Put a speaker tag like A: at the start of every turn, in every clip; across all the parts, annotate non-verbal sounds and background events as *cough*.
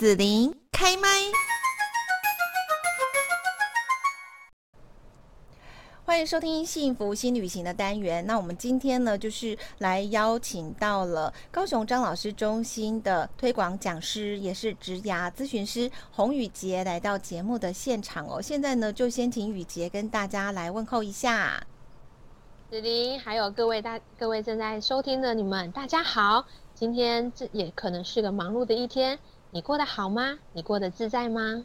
A: 子琳开麦，欢迎收听幸福新旅行的单元。那我们今天呢，就是来邀请到了高雄张老师中心的推广讲师，也是职涯咨询师洪宇杰来到节目的现场哦。现在呢，就先请宇杰跟大家来问候一下。
B: 子琳，还有各位大各位正在收听的你们，大家好。今天这也可能是个忙碌的一天。你过得好吗？你过得自在吗？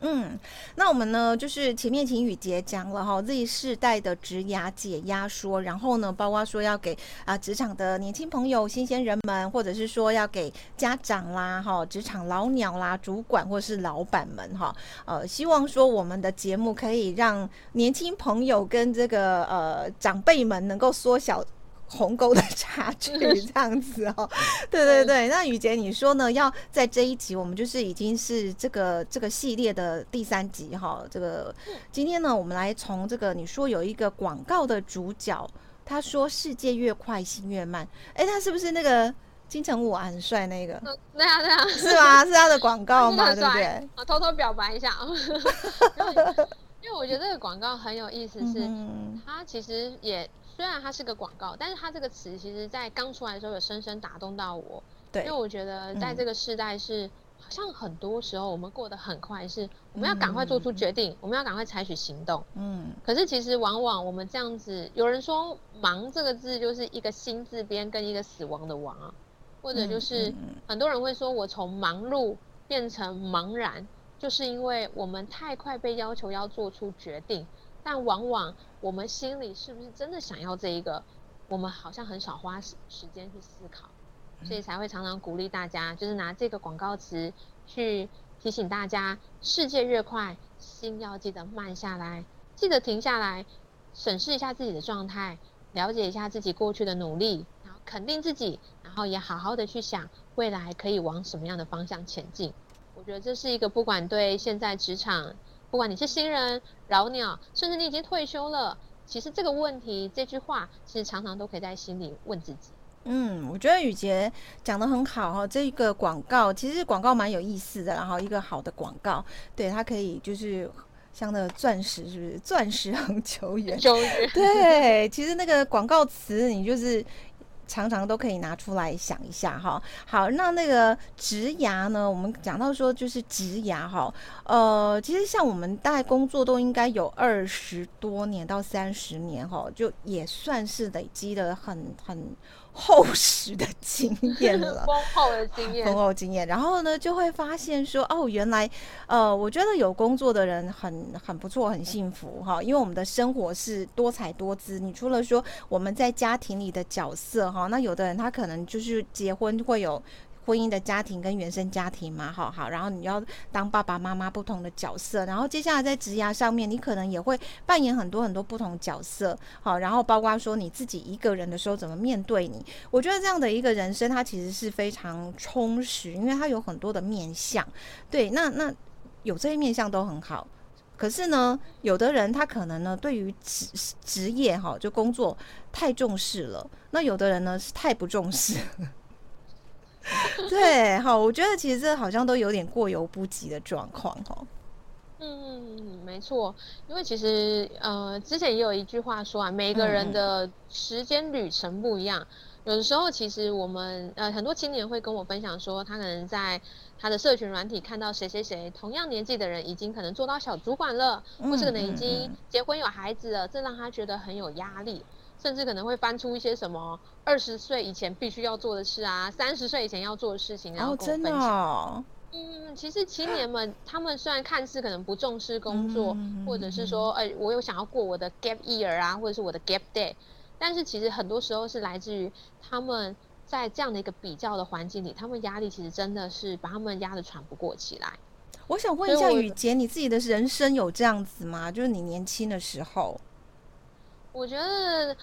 A: 嗯，那我们呢，就是前面请雨杰讲了哈，Z 世代的职涯解压说，然后呢，包括说要给啊职场的年轻朋友、新鲜人们，或者是说要给家长啦、哈职场老鸟啦、主管或是老板们哈，呃，希望说我们的节目可以让年轻朋友跟这个呃长辈们能够缩小。鸿沟的差距这样子哦，*laughs* 对对对，那雨杰你说呢？要在这一集，我们就是已经是这个这个系列的第三集哈。这个今天呢，我们来从这个你说有一个广告的主角，他说世界越快心越慢，哎，他是不是那个金城武啊？很帅那个？
B: 对啊对啊，
A: 是吗？是他的广告吗？*laughs* 对不对？
B: 我偷偷表白一下啊，*laughs* 因为我觉得这个广告很有意思，是他其实也。虽然它是个广告，但是它这个词其实，在刚出来的时候有深深打动到我。对，因为我觉得在这个时代是，嗯、好像很多时候我们过得很快，是我们要赶快做出决定，嗯、我们要赶快采取行动。嗯，可是其实往往我们这样子，有人说“忙”这个字就是一个心字边跟一个死亡的“亡”啊，或者就是很多人会说我从忙碌变成茫然，就是因为我们太快被要求要做出决定。但往往我们心里是不是真的想要这一个？我们好像很少花时时间去思考，所以才会常常鼓励大家，就是拿这个广告词去提醒大家：世界越快，心要记得慢下来，记得停下来，审视一下自己的状态，了解一下自己过去的努力，然后肯定自己，然后也好好的去想未来可以往什么样的方向前进。我觉得这是一个不管对现在职场。不管你是新人、老鸟，甚至你已经退休了，其实这个问题、这句话，其实常常都可以在心里问自己。
A: 嗯，我觉得宇杰讲的很好哈。这个广告其实广告蛮有意思的，然后一个好的广告，对它可以就是像那个钻石，是不是？钻石恒久远。
B: 久远。
A: 对，其实那个广告词，你就是。常常都可以拿出来想一下哈。好，那那个植牙呢？我们讲到说就是植牙哈。呃，其实像我们大概工作都应该有二十多年到三十年哈，就也算是累积的很很。厚实的经验了，*laughs* 丰
B: 厚的经验，丰
A: 厚经验。然后呢，就会发现说，哦，原来，呃，我觉得有工作的人很很不错，很幸福哈。因为我们的生活是多彩多姿。你除了说我们在家庭里的角色哈，那有的人他可能就是结婚会有。婚姻的家庭跟原生家庭嘛，好好，然后你要当爸爸妈妈不同的角色，然后接下来在职涯上面，你可能也会扮演很多很多不同角色，好，然后包括说你自己一个人的时候怎么面对你，我觉得这样的一个人生，它其实是非常充实，因为它有很多的面向，对，那那有这些面向都很好，可是呢，有的人他可能呢，对于职职业哈，就工作太重视了，那有的人呢是太不重视。*laughs* 对，好，我觉得其实这好像都有点过犹不及的状况，哦。
B: 嗯，没错，因为其实呃，之前也有一句话说啊，每个人的时间旅程不一样。嗯、有的时候，其实我们呃很多青年会跟我分享说，他可能在他的社群软体看到谁谁谁同样年纪的人已经可能做到小主管了，嗯、或是可能已经结婚有孩子了，这让他觉得很有压力。甚至可能会翻出一些什么二十岁以前必须要做的事啊，三十岁以前要做的事情，然后跟我分享。哦，真的哦。嗯，其实青年们他们虽然看似可能不重视工作，嗯、或者是说，哎、欸，我有想要过我的 gap year 啊，或者是我的 gap day，但是其实很多时候是来自于他们在这样的一个比较的环境里，他们压力其实真的是把他们压得喘不过气来。
A: 我想问一下雨杰，你自己的人生有这样子吗？就是你年轻的时候。
B: 我觉得。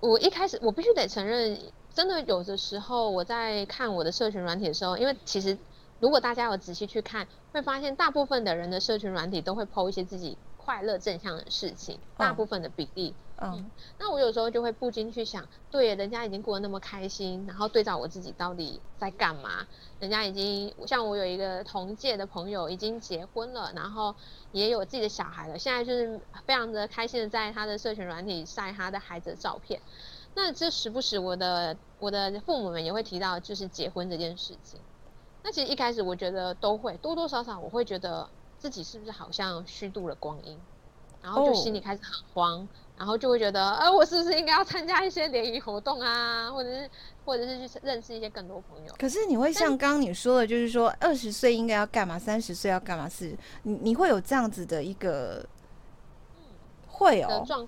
B: 我一开始，我必须得承认，真的有的时候我在看我的社群软体的时候，因为其实如果大家有仔细去看，会发现大部分的人的社群软体都会 po 一些自己快乐正向的事情，大部分的比例。
A: 嗯，
B: 嗯，那我有时候就会不禁去想，对，人家已经过得那么开心，然后对照我自己到底在干嘛？人家已经像我有一个同届的朋友已经结婚了，然后也有自己的小孩了，现在就是非常的开心的在他的社群软体晒他的孩子的照片。那这时不时我的我的父母们也会提到，就是结婚这件事情。那其实一开始我觉得都会多多少少我会觉得自己是不是好像虚度了光阴，然后就心里开始很慌。Oh. 然后就会觉得，呃，我是不是应该要参加一些联谊活动啊，或者是，或者是去认识一些更多朋友？
A: 可是你会像刚刚你说的，就是说二十岁应该要干嘛，三十岁要干嘛？是，你你会有这样子的一个，会哦。状，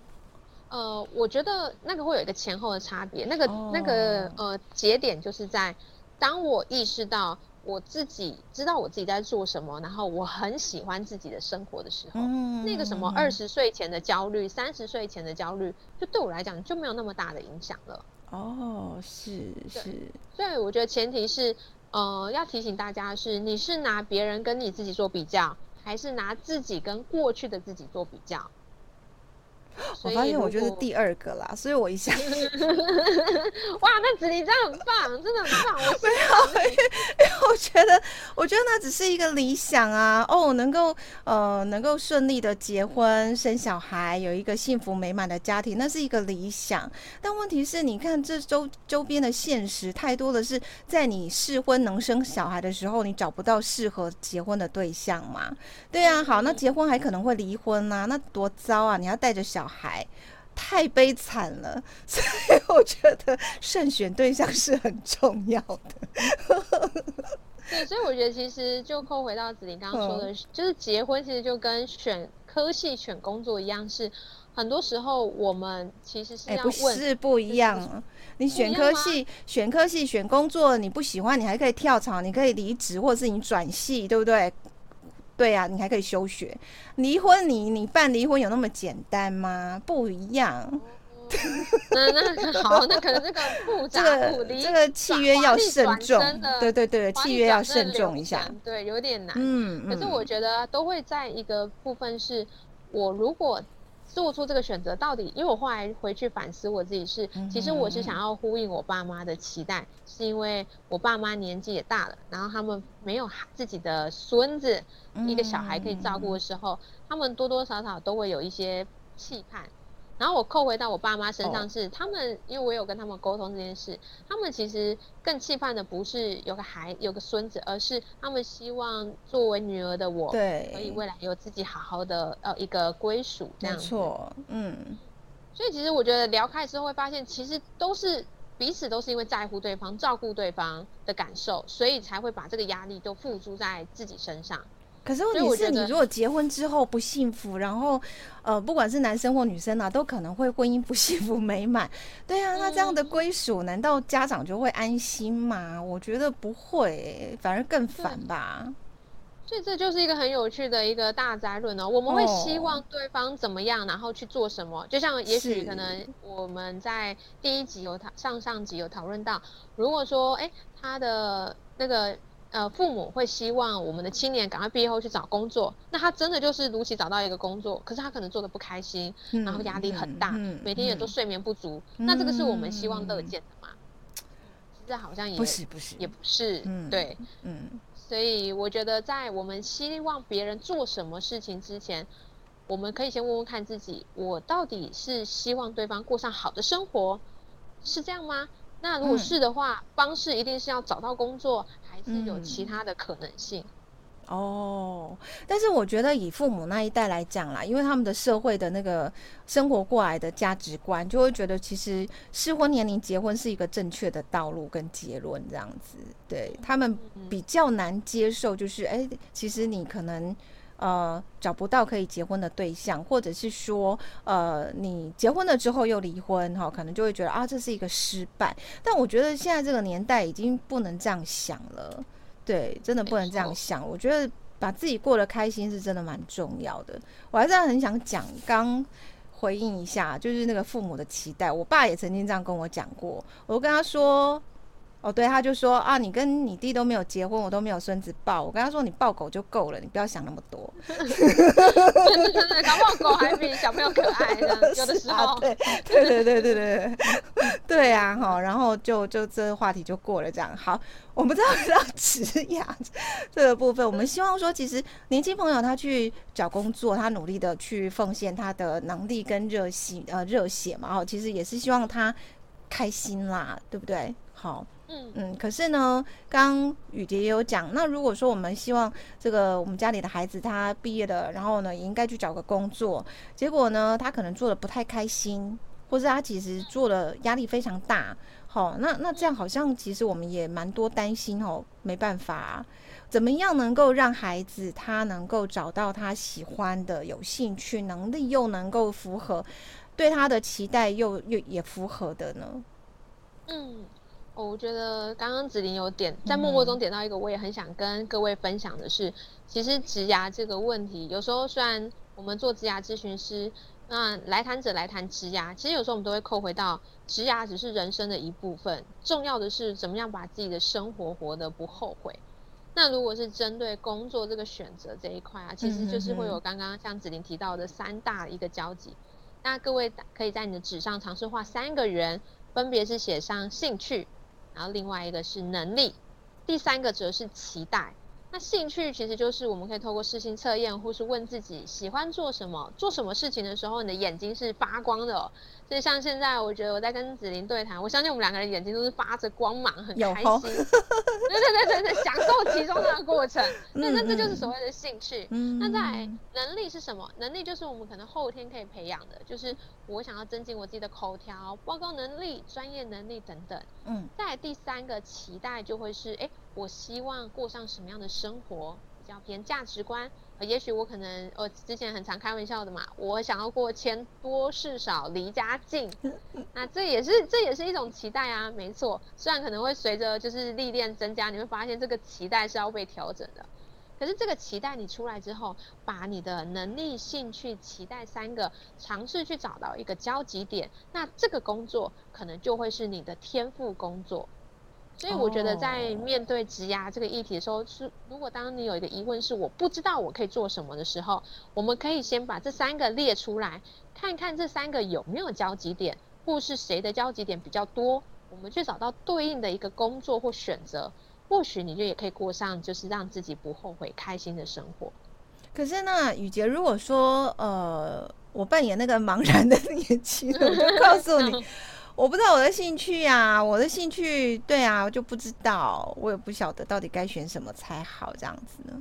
B: 呃，我觉得那个会有一个前后的差别，那个、oh. 那个呃节点就是在当我意识到。我自己知道我自己在做什么，然后我很喜欢自己的生活的时候，嗯、那个什么二十岁前的焦虑、三十岁前的焦虑，就对我来讲就没有那么大的影响了。
A: 哦，是是，
B: 所以我觉得前提是，呃，要提醒大家是，你是拿别人跟你自己做比较，还是拿自己跟过去的自己做比较？
A: 我发现我就是第二个啦，所以我一下，*laughs*
B: 哇，那子琳真的很棒，真的很棒。我
A: 没有，因为因为我觉得，我觉得那只是一个理想啊。哦，能够呃，能够顺利的结婚生小孩，有一个幸福美满的家庭，那是一个理想。但问题是，你看这周周边的现实太多的是，在你适婚能生小孩的时候，你找不到适合结婚的对象嘛？对啊，好，那结婚还可能会离婚啊，那多糟啊！你要带着小。小孩太悲惨了，*laughs* 所以我觉得慎选对象是很重要的。*laughs*
B: 对，所以我觉得其实就扣回到子琳刚刚说的，嗯、就是结婚其实就跟选科系、选工作一样，是很多时候我们其实是要问，
A: 欸、不是不一样。你选科系、选科系、选工作，你不喜欢，你还可以跳槽，你可以离职，或者是你转系，对不对？对呀、啊，你还可以休学。离婚你，你你办离婚有那么简单吗？不一样。
B: 那 *laughs* 那好，那可能这个复杂，
A: 这个这个契约要慎重。对对对，契约要慎重一下。
B: 对，有点难。嗯，可是我觉得都会在一个部分是，我如果。做出这个选择到底，因为我后来回去反思我自己是，其实我是想要呼应我爸妈的期待，是因为我爸妈年纪也大了，然后他们没有自己的孙子，一个小孩可以照顾的时候，他们多多少少都会有一些期盼。然后我扣回到我爸妈身上是，他们因为我有跟他们沟通这件事，他们其实更期盼的不是有个孩有个孙子，而是他们希望作为女儿的我，对，可以未来有自己好好的呃一个归属这样子。没错，嗯。所以其实我觉得聊开之后会发现，其实都是彼此都是因为在乎对方、照顾对方的感受，所以才会把这个压力都付诸在自己身上。
A: 可是问题是你如果结婚之后不幸福，然后，呃，不管是男生或女生啊，都可能会婚姻不幸福美满。对啊，那这样的归属，难道家长就会安心吗？我觉得不会，反而更烦吧。
B: 所以这就是一个很有趣的一个大灾论哦。我们会希望对方怎么样，然后去做什么。就像也许可能我们在第一集有讨上上集有讨论到，如果说哎他的那个。呃，父母会希望我们的青年赶快毕业后去找工作，那他真的就是如期找到一个工作，可是他可能做的不开心，嗯、然后压力很大，嗯、每天也都睡眠不足，嗯、那这个是我们希望乐见的吗？其实好像也
A: 不是，不是，
B: 也不是，嗯、对，嗯，所以我觉得在我们希望别人做什么事情之前，我们可以先问问看自己，我到底是希望对方过上好的生活，是这样吗？那如果是的话，嗯、方式一定是要找到工作。还是有其他的可能性、
A: 嗯、哦，但是我觉得以父母那一代来讲啦，因为他们的社会的那个生活过来的价值观，就会觉得其实适婚年龄结婚是一个正确的道路跟结论这样子，对他们比较难接受，就是哎、欸，其实你可能。呃，找不到可以结婚的对象，或者是说，呃，你结婚了之后又离婚，哈，可能就会觉得啊，这是一个失败。但我觉得现在这个年代已经不能这样想了，对，真的不能这样想。我觉得把自己过得开心是真的蛮重要的。我还是很想讲，刚回应一下，就是那个父母的期待。我爸也曾经这样跟我讲过，我跟他说。哦，对，他就说啊，你跟你弟都没有结婚，我都没有孙子抱。我跟他说，你抱狗就够了，你不要想那么多。*laughs*
B: 真的真的，搞不好狗还比小朋友可爱呢。有的时 *laughs* 候，
A: 对对对对对对 *laughs* 对啊哈。然后就就这个话题就过了，这样好。我们知道到职涯这个部分，我们希望说，其实年轻朋友他去找工作，他努力的去奉献他的能力跟热心呃热血嘛，哦，其实也是希望他开心啦，对不对？好。嗯嗯，可是呢，刚刚雨蝶也有讲，那如果说我们希望这个我们家里的孩子他毕业了，然后呢也应该去找个工作，结果呢他可能做的不太开心，或是他其实做的压力非常大，好，那那这样好像其实我们也蛮多担心哦，没办法，怎么样能够让孩子他能够找到他喜欢的、有兴趣、能力又能够符合对他的期待又又也符合的呢？嗯。
B: 哦，我觉得刚刚子琳有点在默默中点到一个，我也很想跟各位分享的是，嗯、其实植牙这个问题，有时候虽然我们做职涯咨询师，那来谈者来谈职牙，其实有时候我们都会扣回到职牙只是人生的一部分，重要的是怎么样把自己的生活活得不后悔。那如果是针对工作这个选择这一块啊，其实就是会有刚刚像子琳提到的三大一个交集。那各位可以在你的纸上尝试画三个圆，分别是写上兴趣。然后另外一个是能力，第三个则是期待。那兴趣其实就是我们可以透过适性测验，或是问自己喜欢做什么，做什么事情的时候，你的眼睛是发光的哦。所以像现在，我觉得我在跟子琳对谈，我相信我们两个人眼睛都是发着光芒，很开心。哦、*laughs* 对对对对对，享受其中的过程。那那这就是所谓的兴趣。嗯、那在能力是什么？能力就是我们可能后天可以培养的，就是我想要增进我自己的口条、报告能力、专业能力等等。嗯。再第三个期待就会是，哎。我希望过上什么样的生活，比较偏价值观。呃，也许我可能，呃，之前很常开玩笑的嘛，我想要过钱多事少，离家近。*laughs* 那这也是这也是一种期待啊，没错。虽然可能会随着就是历练增加，你会发现这个期待是要被调整的。可是这个期待你出来之后，把你的能力、兴趣、期待三个尝试去找到一个交集点，那这个工作可能就会是你的天赋工作。所以我觉得，在面对职涯这个议题的时候，是如果当你有一个疑问是我不知道我可以做什么的时候，我们可以先把这三个列出来，看看这三个有没有交集点，或是谁的交集点比较多，我们去找到对应的一个工作或选择，或许你就也可以过上就是让自己不后悔、开心的生活。
A: 可是那雨杰，如果说呃，我扮演那个茫然的 *laughs* 年轻人，我就告诉你。*laughs* 我不知道我的兴趣啊，我的兴趣，对啊，我就不知道，我也不晓得到底该选什么才好，这样子呢。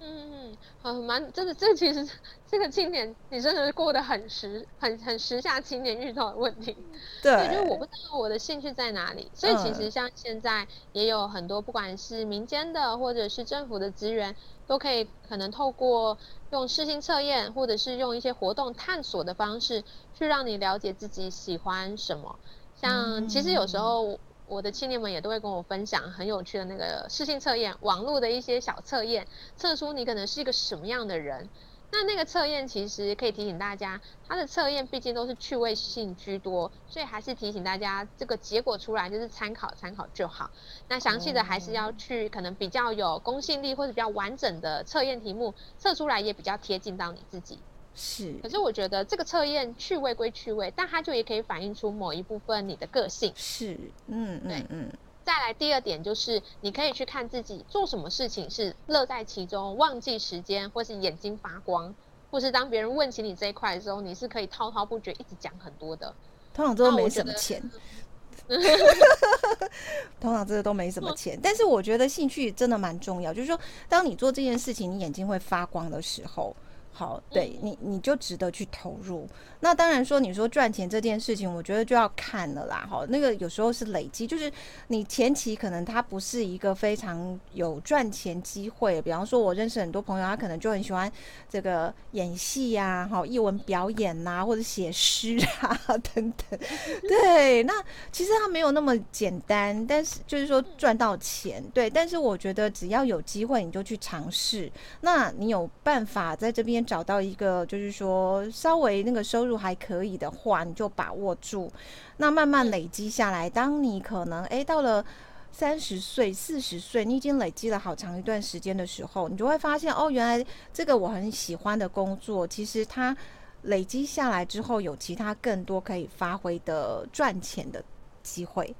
B: 嗯嗯，好，蛮真的，这其实这个青年，你真的是过得很时，很很时下青年遇到的问题。对，就是我不知道我的兴趣在哪里，所以其实像现在也有很多，不管是民间的或者是政府的资源，都可以可能透过用适性测验，或者是用一些活动探索的方式，去让你了解自己喜欢什么。像其实有时候。我的青年们也都会跟我分享很有趣的那个试性测验，网络的一些小测验，测出你可能是一个什么样的人。那那个测验其实可以提醒大家，它的测验毕竟都是趣味性居多，所以还是提醒大家，这个结果出来就是参考参考就好。那详细的还是要去可能比较有公信力或者比较完整的测验题目，测出来也比较贴近到你自己。
A: 是，
B: 可是我觉得这个测验趣味归趣味，但它就也可以反映出某一部分你的个性。
A: 是，嗯嗯嗯。
B: 再来第二点就是，你可以去看自己做什么事情是乐在其中，忘记时间，或是眼睛发光，或是当别人问起你这一块的时候，你是可以滔滔不绝，一直讲很多的。
A: 通常都没什么钱。*laughs* 通常这个都没什么钱，但是我觉得兴趣真的蛮重要，就是说，当你做这件事情，你眼睛会发光的时候。好，对你，你就值得去投入。那当然说，你说赚钱这件事情，我觉得就要看了啦。好，那个有时候是累积，就是你前期可能他不是一个非常有赚钱机会。比方说，我认识很多朋友，他可能就很喜欢这个演戏呀、啊，好，艺文表演呐、啊，或者写诗啊 *laughs* 等等。对，那其实他没有那么简单，但是就是说赚到钱，对。但是我觉得只要有机会，你就去尝试。那你有办法在这边。找到一个就是说稍微那个收入还可以的话，你就把握住，那慢慢累积下来。当你可能诶到了三十岁、四十岁，你已经累积了好长一段时间的时候，你就会发现哦，原来这个我很喜欢的工作，其实它累积下来之后，有其他更多可以发挥的赚钱的机会。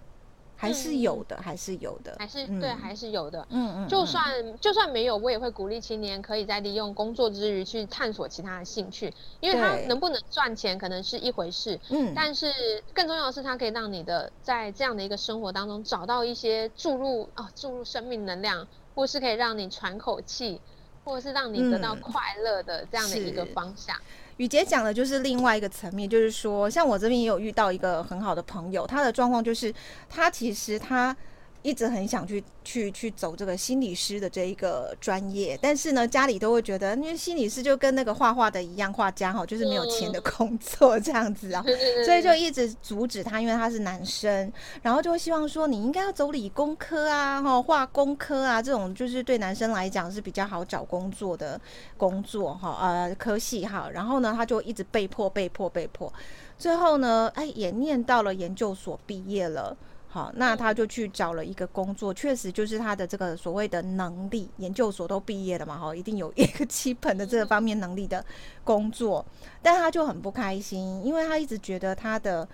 A: 还是有的，还是有的，
B: 还是对，还是有的。
A: 嗯嗯，
B: 就算就算没有，我也会鼓励青年可以在利用工作之余去探索其他的兴趣，因为他能不能赚钱可能是一回事，嗯，但是更重要的是，它可以让你的在这样的一个生活当中找到一些注入啊，注入生命能量，或是可以让你喘口气，或者是让你得到快乐的这样的一个方向。
A: 雨洁讲的就是另外一个层面，就是说，像我这边也有遇到一个很好的朋友，他的状况就是，他其实他。一直很想去去去走这个心理师的这一个专业，但是呢，家里都会觉得，因为心理师就跟那个画画的一样，画家哈，就是没有钱的工作这样子啊，*laughs* 所以就一直阻止他，因为他是男生，然后就会希望说，你应该要走理工科啊，哈，化工科啊，这种就是对男生来讲是比较好找工作的工作哈，呃，科系哈，然后呢，他就一直被迫被迫被迫，最后呢，哎，也念到了研究所毕业了。好，那他就去找了一个工作，确实就是他的这个所谓的能力，研究所都毕业了嘛，哈，一定有一个基本的这个方面能力的工作，但他就很不开心，因为他一直觉得他的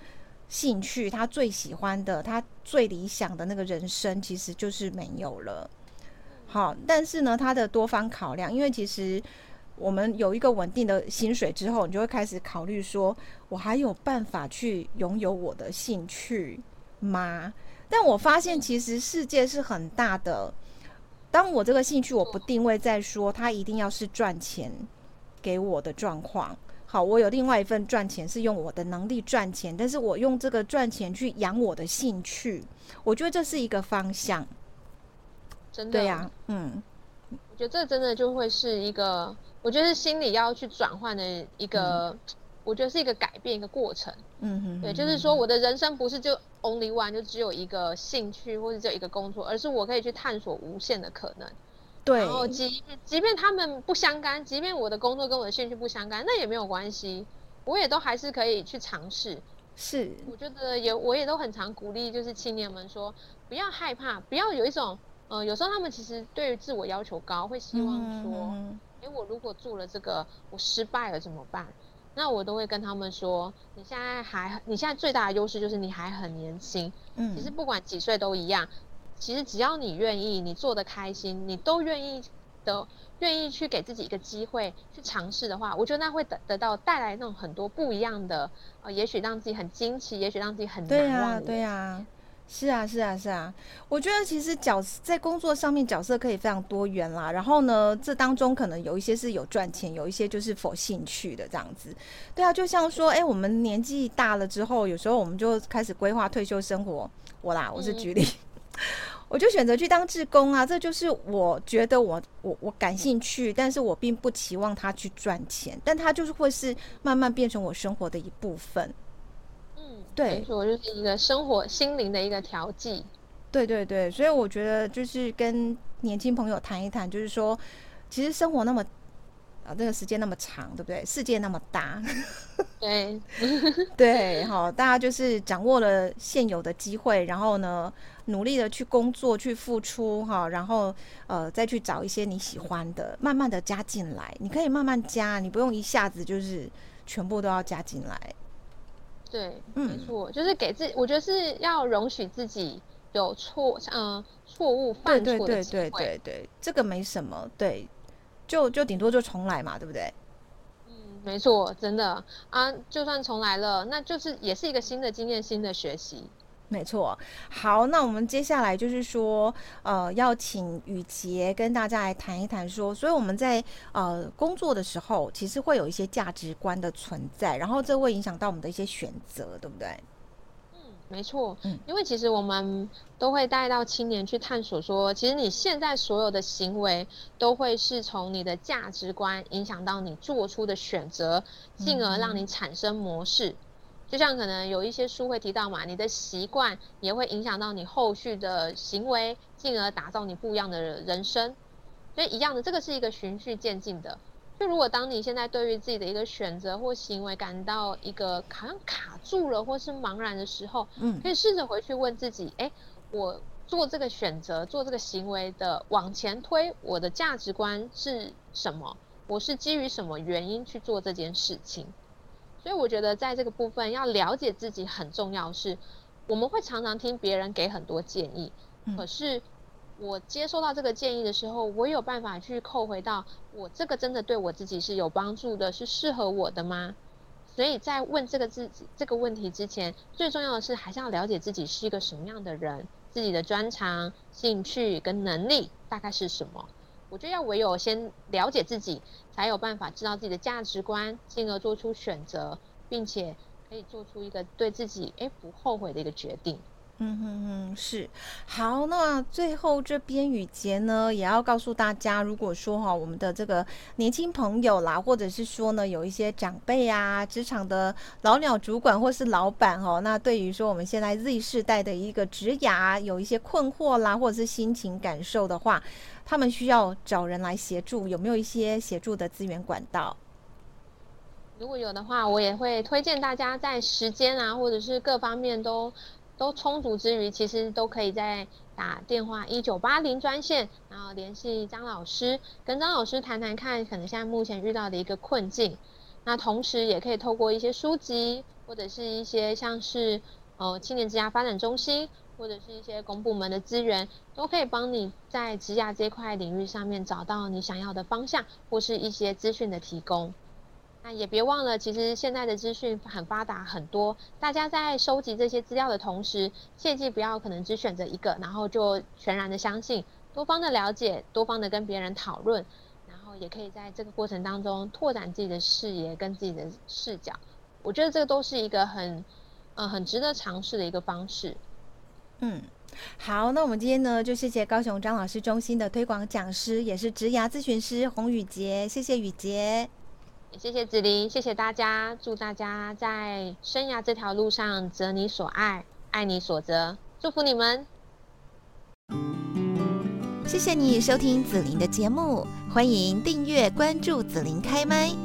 A: 兴趣，他最喜欢的，他最理想的那个人生，其实就是没有了。好，但是呢，他的多方考量，因为其实我们有一个稳定的薪水之后，你就会开始考虑说，我还有办法去拥有我的兴趣吗？但我发现其实世界是很大的。当我这个兴趣我不定位在说它一定要是赚钱给我的状况，好，我有另外一份赚钱是用我的能力赚钱，但是我用这个赚钱去养我的兴趣，我觉得这是一个方向。
B: 真的，
A: 对呀，嗯，
B: 我觉得这真的就会是一个，我觉得是心里要去转换的一个。嗯我觉得是一个改变，一个过程。嗯哼，对，就是说我的人生不是就 only one，就只有一个兴趣或者只有一个工作，而是我可以去探索无限的可能。对，然后即即便他们不相干，即便我的工作跟我的兴趣不相干，那也没有关系，我也都还是可以去尝试。是，我觉得也我也都很常鼓励，就是青年们说，不要害怕，不要有一种，呃，有时候他们其实对于自我要求高，会希望说，哎、嗯，我如果做了这个，我失败了怎么办？那我都会跟他们说，你现在还，你现在最大的优势就是你还很年轻。嗯，其实不管几岁都一样。其实只要你愿意，你做的开心，你都愿意的，愿意去给自己一个机会去尝试的话，我觉得那会得得到带来那种很多不一样的，呃，也许让自己很惊奇，也许让自己很难忘的。
A: 对呀，对呀。是啊，是啊，是啊，我觉得其实角在工作上面角色可以非常多元啦。然后呢，这当中可能有一些是有赚钱，有一些就是否兴趣的这样子。对啊，就像说，哎，我们年纪大了之后，有时候我们就开始规划退休生活。我啦，我是举例，嗯、*laughs* 我就选择去当志工啊。这就是我觉得我我我感兴趣，但是我并不期望他去赚钱，但他就是会是慢慢变成我生活的一部分。对，
B: 没错，就是一个生活心灵的一个调剂。
A: 对对对，所以我觉得就是跟年轻朋友谈一谈，就是说，其实生活那么啊，这个时间那么长，对不对？世界那么大，*laughs*
B: 对 *laughs*
A: 对，好，大家就是掌握了现有的机会，然后呢，努力的去工作，去付出，哈，然后呃，再去找一些你喜欢的，慢慢的加进来。你可以慢慢加，你不用一下子就是全部都要加进来。
B: 对，没错，就是给自己，我觉得是要容许自己有错，嗯，错误犯错的机会。对对对对对，
A: 这个没什么，对，就就顶多就重来嘛，对不对？
B: 嗯，没错，真的啊，就算重来了，那就是也是一个新的经验，新的学习。
A: 没错，好，那我们接下来就是说，呃，要请雨洁跟大家来谈一谈，说，所以我们在呃工作的时候，其实会有一些价值观的存在，然后这会影响到我们的一些选择，对不对？
B: 嗯，没错，嗯，因为其实我们都会带到青年去探索，说，其实你现在所有的行为，都会是从你的价值观影响到你做出的选择，进而让你产生模式。就像可能有一些书会提到嘛，你的习惯也会影响到你后续的行为，进而打造你不一样的人生。所以一样的，这个是一个循序渐进的。就如果当你现在对于自己的一个选择或行为感到一个好像卡住了或是茫然的时候，嗯，可以试着回去问自己：哎，我做这个选择、做这个行为的往前推，我的价值观是什么？我是基于什么原因去做这件事情？所以我觉得在这个部分要了解自己很重要是。是我们会常常听别人给很多建议，可是我接收到这个建议的时候，我有办法去扣回到我这个真的对我自己是有帮助的，是适合我的吗？所以在问这个自己这个问题之前，最重要的是还是要了解自己是一个什么样的人，自己的专长、兴趣跟能力大概是什么。我觉得要唯有先了解自己，才有办法知道自己的价值观，进而做出选择，并且可以做出一个对自己诶不后悔的一个决定。
A: 嗯哼哼，是好。那最后这边语婕呢，也要告诉大家，如果说哈，我们的这个年轻朋友啦，或者是说呢，有一些长辈啊，职场的老鸟主管或是老板哦，那对于说我们现在 Z 世代的一个职涯有一些困惑啦，或者是心情感受的话，他们需要找人来协助，有没有一些协助的资源管道？
B: 如果有的话，我也会推荐大家在时间啊，或者是各方面都。都充足之余，其实都可以再打电话一九八零专线，然后联系张老师，跟张老师谈谈看，可能现在目前遇到的一个困境。那同时也可以透过一些书籍，或者是一些像是呃青年职涯发展中心，或者是一些公部门的资源，都可以帮你在职涯这块领域上面找到你想要的方向，或是一些资讯的提供。那也别忘了，其实现在的资讯很发达，很多。大家在收集这些资料的同时，切记不要可能只选择一个，然后就全然的相信，多方的了解，多方的跟别人讨论，然后也可以在这个过程当中拓展自己的视野跟自己的视角。我觉得这个都是一个很，呃，很值得尝试的一个方式。
A: 嗯，好，那我们今天呢，就谢谢高雄张老师中心的推广讲师，也是职涯咨询师洪宇杰，谢谢宇杰，
B: 也。谢谢子琳，谢谢大家，祝大家在生涯这条路上择你所爱，爱你所择，祝福你们。
C: 谢谢你收听子琳的节目，欢迎订阅关注子琳开麦。